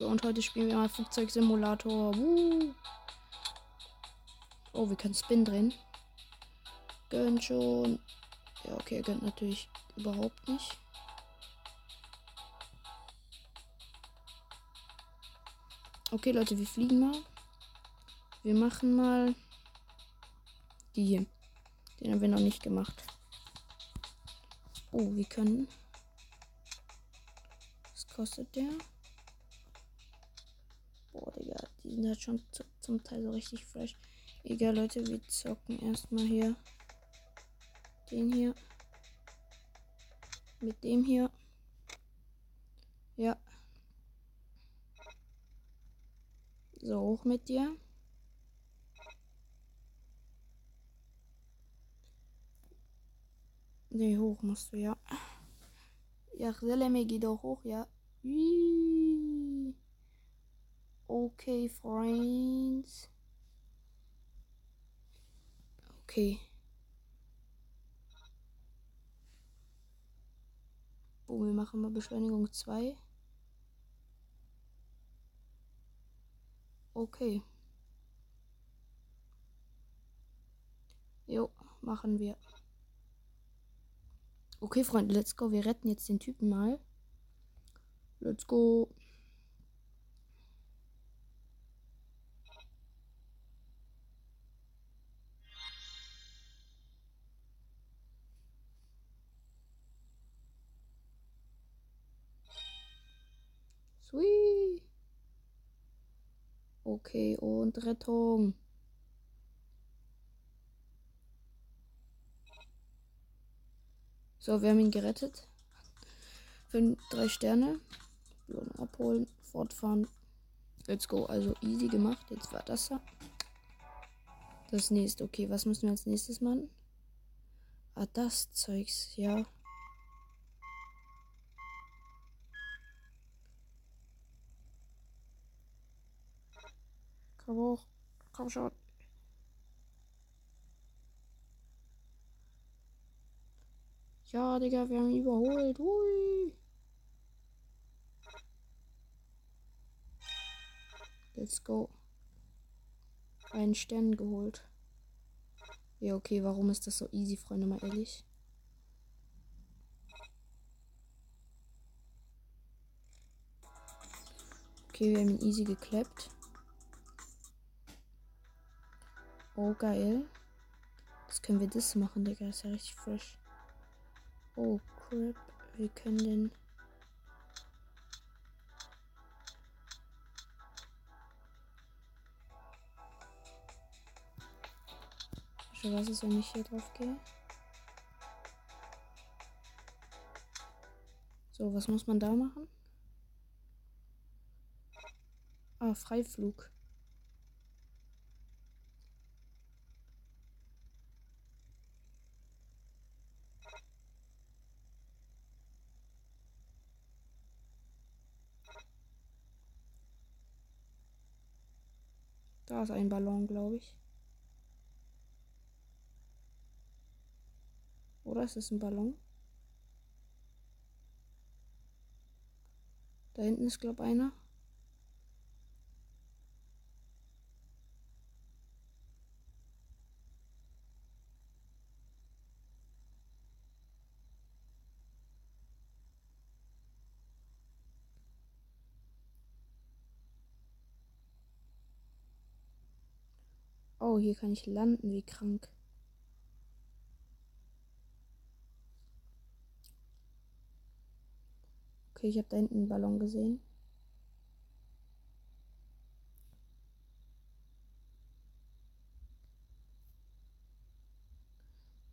Und heute spielen wir mal Flugzeugsimulator. Woo. Oh, wir können Spin drehen. Gönnt schon. Ja, okay, er gönnt natürlich überhaupt nicht. Okay, Leute, wir fliegen mal. Wir machen mal die hier. Den haben wir noch nicht gemacht. Oh, wir können. Was kostet der? Boah, Digga, die sind halt schon zum Teil so richtig fresh. Egal, Leute, wir zocken erstmal hier den hier. Mit dem hier. Ja. So, hoch mit dir. Nee, hoch musst du, ja. Ja, Seleme, geh doch hoch, ja. Okay, Friends. Okay. Oh, wir machen mal Beschleunigung 2. Okay. Jo, machen wir. Okay, Freunde, let's go. Wir retten jetzt den Typen mal. Let's go. Sweet. Okay, und Rettung. So, wir haben ihn gerettet. Fünf, drei Sterne. Belohnung abholen, fortfahren. Let's go. Also easy gemacht. Jetzt war das ja. Das nächste. Okay, was müssen wir als nächstes machen? Ah, das Zeugs, ja. Komm hoch. Komm schon. Ja, Digga, wir haben ihn überholt. Hui. Let's go. Einen Stern geholt. Ja, okay, warum ist das so easy, Freunde, mal ehrlich? Okay, wir haben ihn easy geklappt. Oh, geil. Das können wir das machen, Digga. Ist ja richtig frisch. Oh, crap. Wir können den... Was ist, wenn ich hier drauf gehe? So, was muss man da machen? Ah, Freiflug. Da ist ein Ballon, glaube ich. Oder ist es ein Ballon? Da hinten ist, glaube ich, einer. Oh, hier kann ich landen, wie krank. Okay, ich habe da hinten einen Ballon gesehen.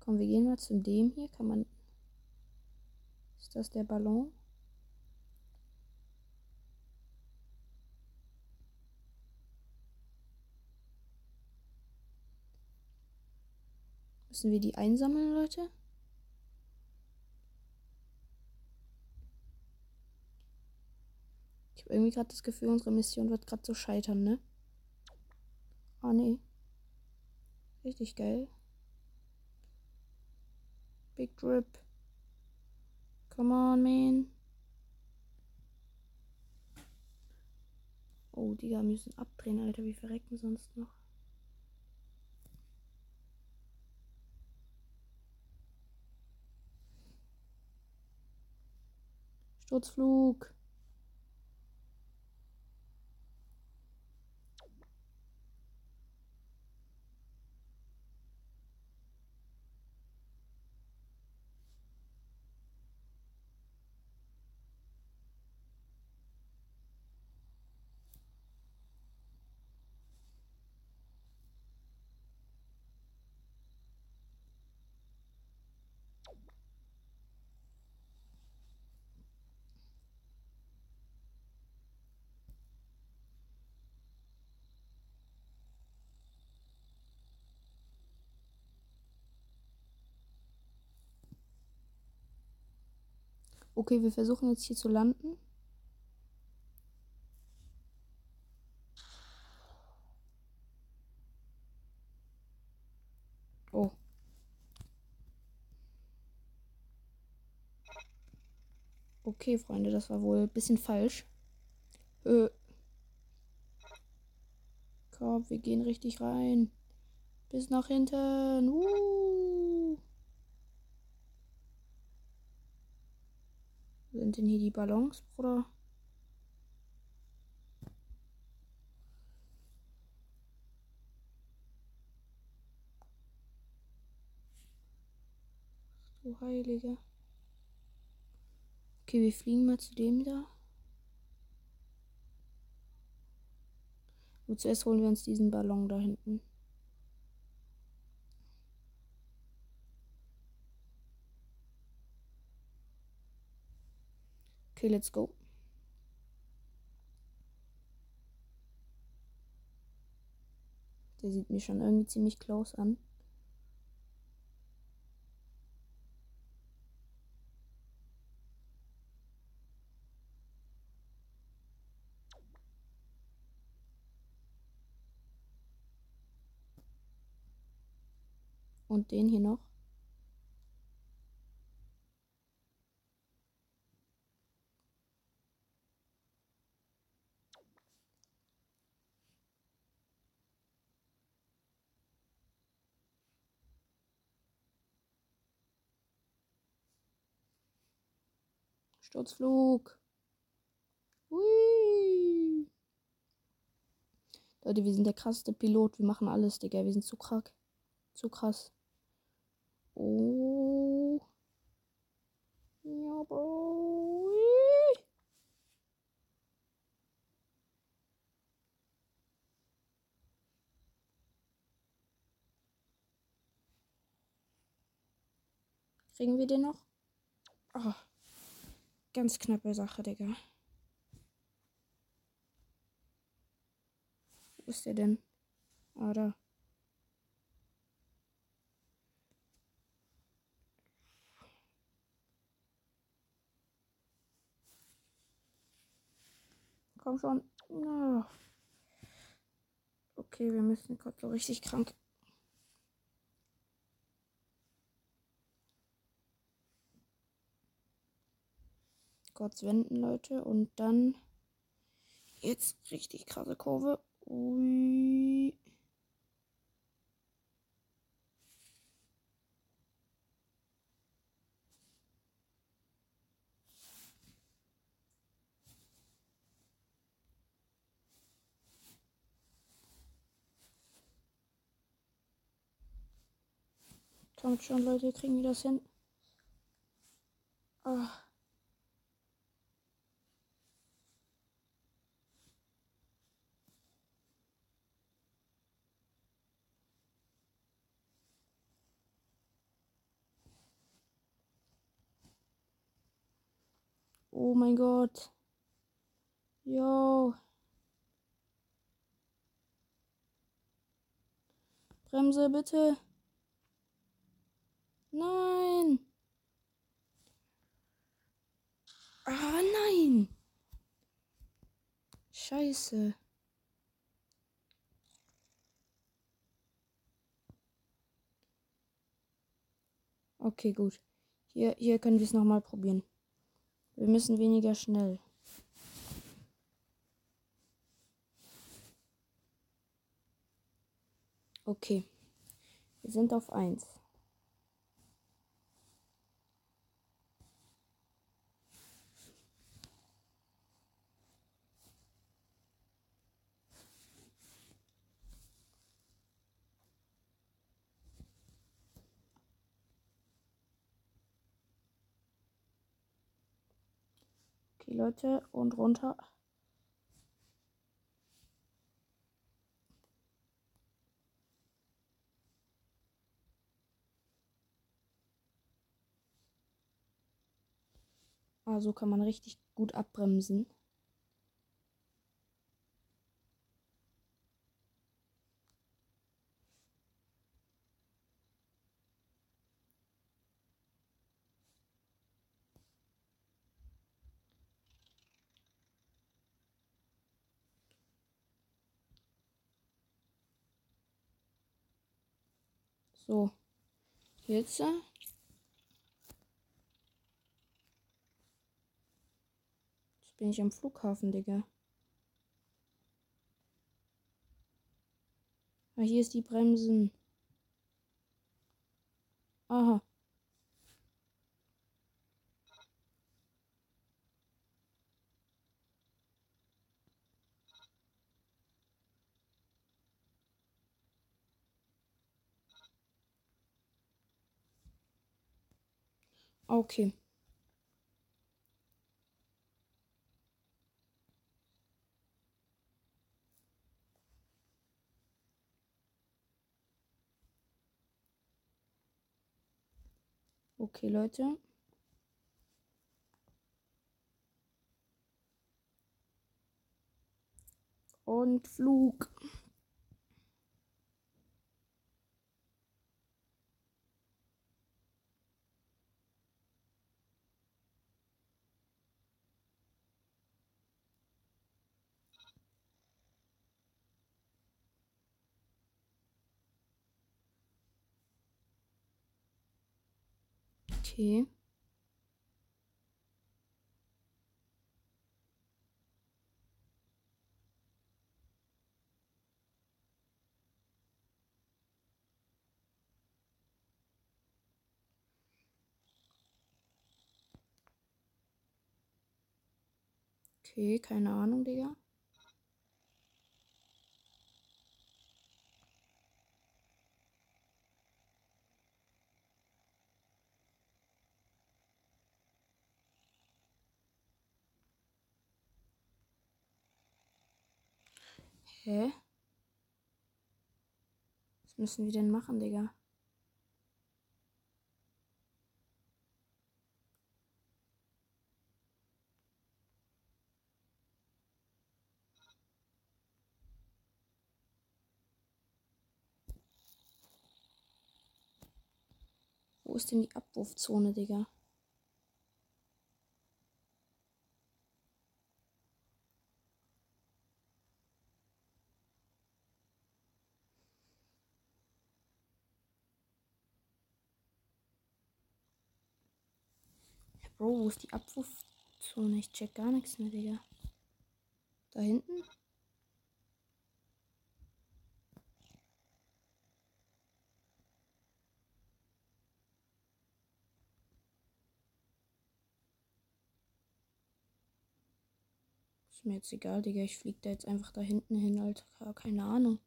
Komm, wir gehen mal zu dem hier. Kann man. Ist das der Ballon? Müssen wir die einsammeln, Leute? Ich habe irgendwie gerade das Gefühl, unsere Mission wird gerade so scheitern, ne? Ah, nee. Richtig geil. Big Drip. Come on, man. Oh, Digga, wir müssen abdrehen, Alter. Wie verrecken sonst noch? Sturzflug. Okay, wir versuchen jetzt hier zu landen. Oh. Okay, Freunde, das war wohl ein bisschen falsch. Äh. Komm, wir gehen richtig rein. Bis nach hinten. Uh. Sind denn hier die Ballons, Bruder? Du Heilige. Okay, wir fliegen mal zu dem da. Und zuerst holen wir uns diesen Ballon da hinten. Okay, let's go. Der sieht mir schon irgendwie ziemlich close an. Und den hier noch. Sturzflug. Hui. Leute, wir sind der krasseste Pilot. Wir machen alles, Digga. Wir sind zu krack. Zu krass. Oh. Ja, Bro. Kriegen wir den noch? Oh. Ganz knappe Sache, Digga. Wo ist der denn? Ah, da. Komm schon. Oh. Okay, wir müssen gerade so richtig krank. Kurz wenden, Leute. Und dann. Jetzt richtig krasse Kurve. Ui. Kommt schon, Leute, kriegen wir das hin. Oh. Oh mein Gott. Yo. Bremse bitte. Nein. Ah, nein. Scheiße. Okay, gut. Hier, hier können wir es nochmal probieren. Wir müssen weniger schnell. Okay. Wir sind auf 1. Okay, Leute, und runter. Ah, so kann man richtig gut abbremsen. So. Jetzt. äh, Jetzt bin ich am Flughafen, Digga. Ah, hier ist die Bremsen. Aha. Okay. Okay, Leute. Und Flug. Okay. Okay, keine Ahnung, Digga. Hä? Was müssen wir denn machen, Digga? Wo ist denn die Abwurfzone, Digga? Ja, Bro, wo ist die Abwurfzone? Ich check gar nichts mehr, Digga. Da hinten? Ist mir jetzt egal, Digga. Ich flieg da jetzt einfach da hinten hin, Alter. Keine Ahnung.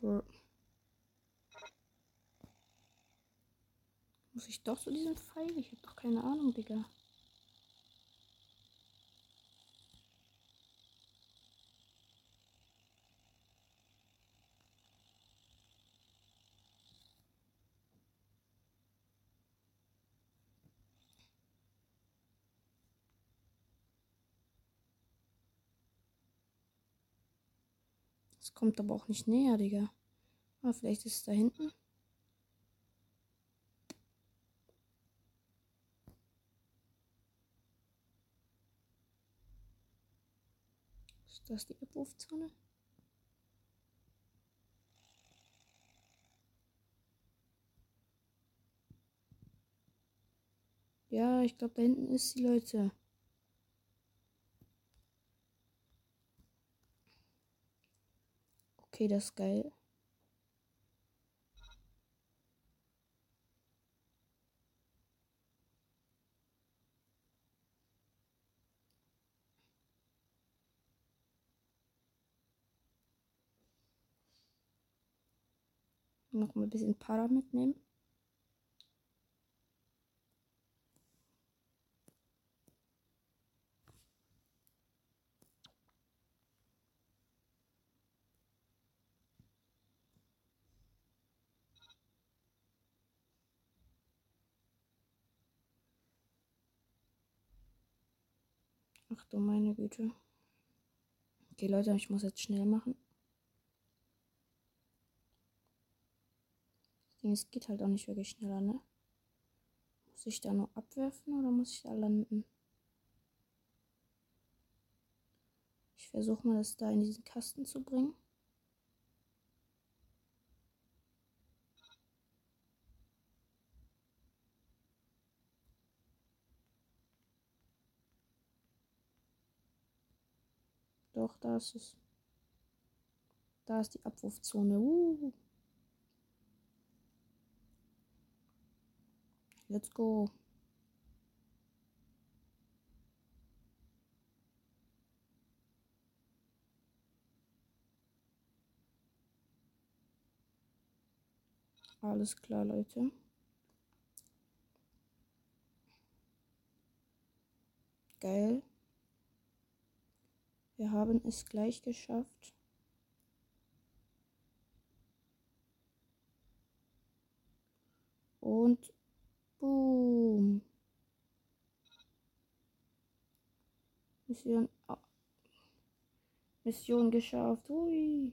Bro. Muss ich doch so diesen Pfeil? Ich hab doch keine Ahnung, Digga. Es kommt aber auch nicht näher, Digga. Ah, vielleicht ist es da hinten. Ist das die Abwurfzone? Ja, ich glaube, da hinten ist sie, Leute. Okay, das ist geil. Noch mal ein bisschen Para mitnehmen. Ach du meine Güte. Okay, Leute, ich muss jetzt schnell machen. Es geht halt auch nicht wirklich schneller, ne? Muss ich da nur abwerfen oder muss ich da landen? Ich versuche mal, das da in diesen Kasten zu bringen. Doch, da ist es. Da ist die Abwurfzone. Uh. Let's go. Alles klar, Leute. Geil. Wir haben es gleich geschafft. Und boom. Mission, Mission geschafft. Hui.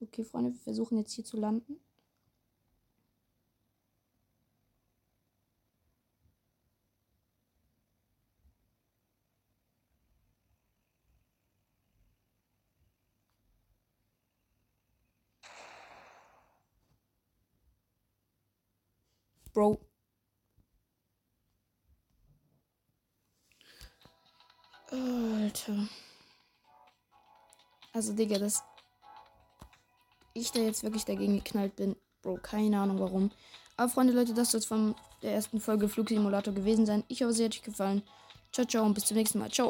Okay, Freunde, wir versuchen jetzt hier zu landen. Bro. Alter. Also, Digga, das ich da jetzt wirklich dagegen geknallt bin. Bro, keine Ahnung warum. Aber Freunde, Leute, das soll es von der ersten Folge Flugsimulator gewesen sein. Ich hoffe, es hat euch gefallen. Ciao, ciao und bis zum nächsten Mal. Ciao.